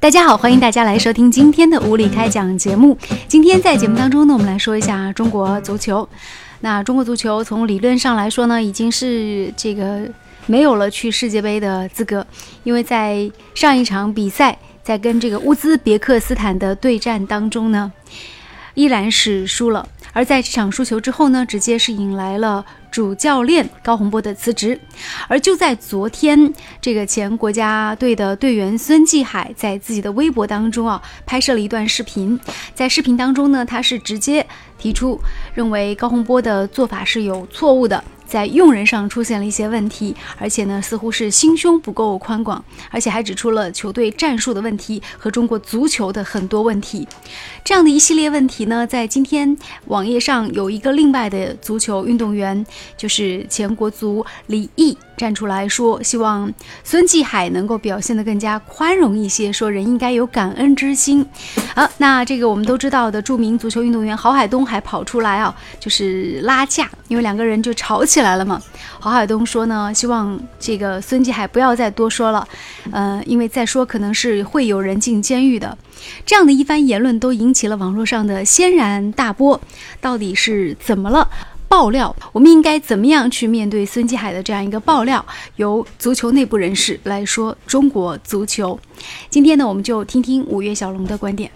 大家好，欢迎大家来收听今天的无理开讲节目。今天在节目当中呢，我们来说一下中国足球。那中国足球从理论上来说呢，已经是这个没有了去世界杯的资格，因为在上一场比赛，在跟这个乌兹别克斯坦的对战当中呢，依然是输了。而在这场输球之后呢，直接是引来了主教练高洪波的辞职。而就在昨天，这个前国家队的队员孙继海在自己的微博当中啊，拍摄了一段视频。在视频当中呢，他是直接提出认为高洪波的做法是有错误的。在用人上出现了一些问题，而且呢，似乎是心胸不够宽广，而且还指出了球队战术的问题和中国足球的很多问题。这样的一系列问题呢，在今天网页上有一个另外的足球运动员，就是前国足李毅。站出来说，希望孙继海能够表现得更加宽容一些，说人应该有感恩之心。好，那这个我们都知道的著名足球运动员郝海东还跑出来啊，就是拉架，因为两个人就吵起起来了嘛。郝海东说呢，希望这个孙继海不要再多说了，呃，因为再说可能是会有人进监狱的。这样的一番言论都引起了网络上的轩然大波，到底是怎么了？爆料，我们应该怎么样去面对孙继海的这样一个爆料？由足球内部人士来说中国足球。今天呢，我们就听听五月小龙的观点。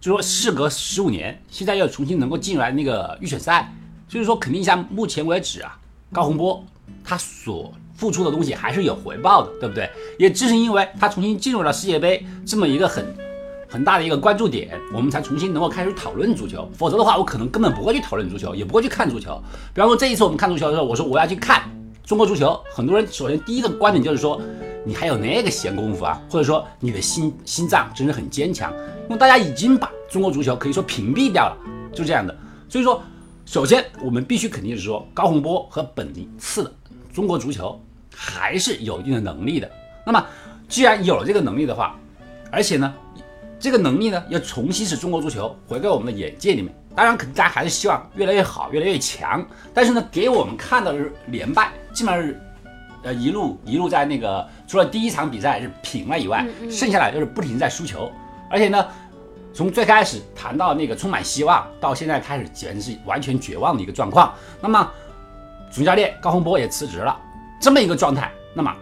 就说事隔十五年，现在要重新能够进来那个预选赛，所以说肯定像目前为止啊，高洪波他所付出的东西还是有回报的，对不对？也正是因为他重新进入了世界杯这么一个很。很大的一个关注点，我们才重新能够开始讨论足球。否则的话，我可能根本不会去讨论足球，也不会去看足球。比方说这一次我们看足球的时候，我说我要去看中国足球，很多人首先第一个观点就是说，你还有那个闲工夫啊？或者说你的心心脏真的很坚强？因为大家已经把中国足球可以说屏蔽掉了，就这样的。所以说，首先我们必须肯定是说，高洪波和本尼次的中国足球还是有一定的能力的。那么既然有了这个能力的话，而且呢？这个能力呢，要重新使中国足球回归我们的眼界里面。当然，肯定大家还是希望越来越好，越来越强。但是呢，给我们看到的是连败，基本上是，呃，一路一路在那个，除了第一场比赛是平了以外，剩下来就是不停在输球。而且呢，从最开始谈到那个充满希望，到现在开始简直是完全绝望的一个状况。那么，主教练高洪波也辞职了，这么一个状态，那么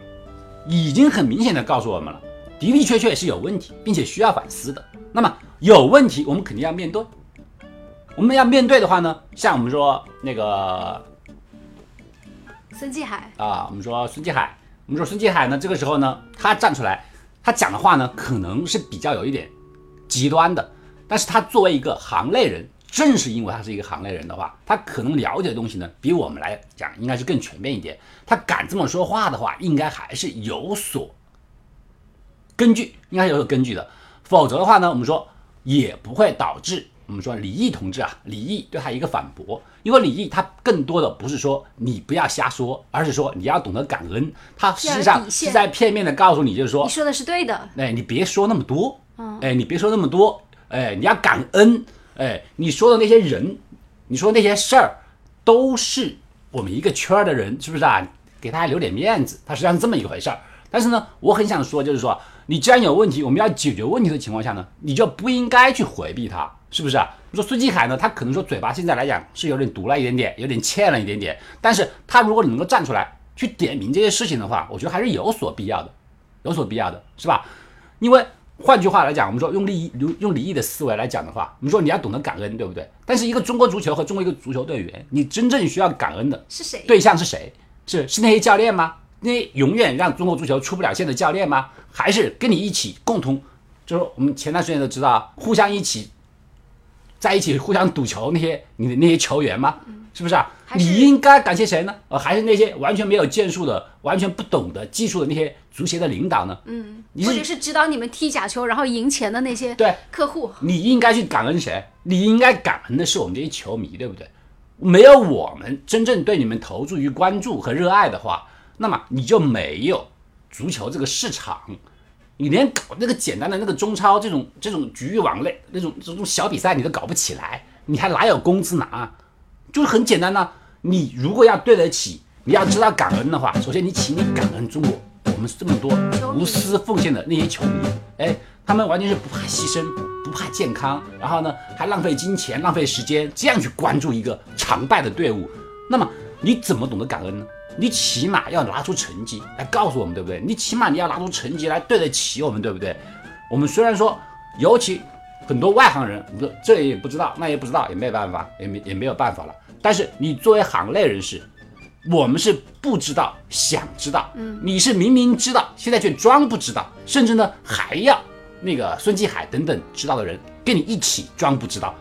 已经很明显的告诉我们了。的的确确是有问题，并且需要反思的。那么有问题，我们肯定要面对。我们要面对的话呢，像我们说那个孙继海啊，我们说孙继海，我们说孙继海呢，这个时候呢，他站出来，他讲的话呢，可能是比较有一点极端的。但是他作为一个行内人，正是因为他是一个行内人的话，他可能了解的东西呢，比我们来讲应该是更全面一点。他敢这么说话的话，应该还是有所。根据应该有所根据的，否则的话呢，我们说也不会导致我们说李毅同志啊，李毅对他一个反驳，因为李毅他更多的不是说你不要瞎说，而是说你要懂得感恩，他实际上是在片面的告诉你，就是说你说的是对的，哎，你别说那么多，哎，你别说那么多，哎，你要感恩，哎，你说的那些人，你说那些事儿，都是我们一个圈儿的人，是不是啊？给大家留点面子，他实际上是这么一回事儿。但是呢，我很想说，就是说，你既然有问题，我们要解决问题的情况下呢，你就不应该去回避它，是不是啊？你说孙继海呢，他可能说嘴巴现在来讲是有点毒了一点点，有点欠了一点点，但是他如果能够站出来去点名这些事情的话，我觉得还是有所必要的，有所必要的，是吧？因为换句话来讲，我们说用利益、用用利益的思维来讲的话，我们说你要懂得感恩，对不对？但是一个中国足球和中国一个足球队员，你真正需要感恩的是谁？对象是谁？是是那些教练吗？那些永远让中国足球出不了线的教练吗？还是跟你一起共同，就是我们前段时间都知道，互相一起在一起互相赌球那些你的那些球员吗？是不是啊？你应该感谢谁呢？呃，还是那些完全没有建树的、完全不懂的技术的那些足协的领导呢？嗯，或者是指导你们踢假球然后赢钱的那些对客户，你应该去感恩谁？你应该感恩的是我们这些球迷，对不对？没有我们真正对你们投注于关注和热爱的话。那么你就没有足球这个市场，你连搞那个简单的那个中超这种这种局域网类那种这种小比赛你都搞不起来，你还哪有工资拿？就是很简单呢。你如果要对得起，你要知道感恩的话，首先你请你感恩中国我们这么多无私奉献的那些球迷，哎，他们完全是不怕牺牲，不怕健康，然后呢还浪费金钱、浪费时间，这样去关注一个常败的队伍。那么你怎么懂得感恩呢？你起码要拿出成绩来告诉我们，对不对？你起码你要拿出成绩来对得起我们，对不对？我们虽然说，尤其很多外行人，不这也不知道，那也不知道，也没有办法，也没也没有办法了。但是你作为行内人士，我们是不知道，想知道，嗯，你是明明知道，现在却装不知道，甚至呢还要那个孙继海等等知道的人跟你一起装不知道。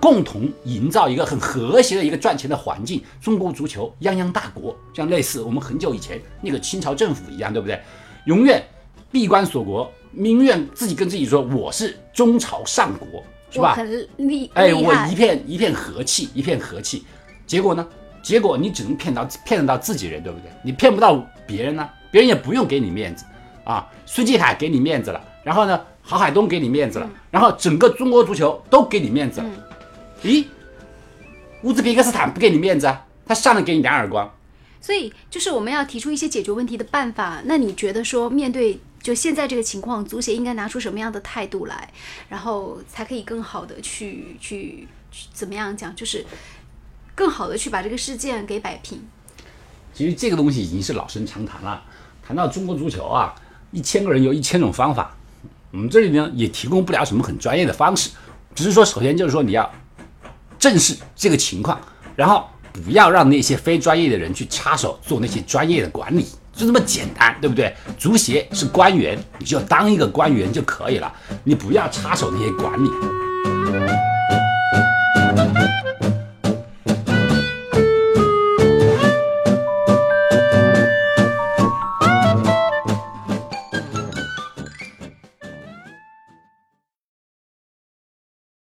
共同营造一个很和谐的一个赚钱的环境。中国足球泱泱大国，像类似我们很久以前那个清朝政府一样，对不对？永远闭关锁国，宁愿自己跟自己说我是中朝上国，是吧？很厉，哎，我一片一片和气，一片和气。结果呢？结果你只能骗到骗得到自己人，对不对？你骗不到别人呢，别人也不用给你面子啊。孙继海给你面子了，然后呢，郝海东给你面子了，然后整个中国足球都给你面子了。咦，乌兹别克斯坦不给你面子啊？他上来给你两耳光。所以就是我们要提出一些解决问题的办法。那你觉得说，面对就现在这个情况，足协应该拿出什么样的态度来，然后才可以更好的去去怎么样讲，就是更好的去把这个事件给摆平？其实这个东西已经是老生常谈了。谈到中国足球啊，一千个人有一千种方法。我们这里呢也提供不了什么很专业的方式，只是说，首先就是说你要。正视这个情况，然后不要让那些非专业的人去插手做那些专业的管理，就这么简单，对不对？足协是官员，你就当一个官员就可以了，你不要插手那些管理。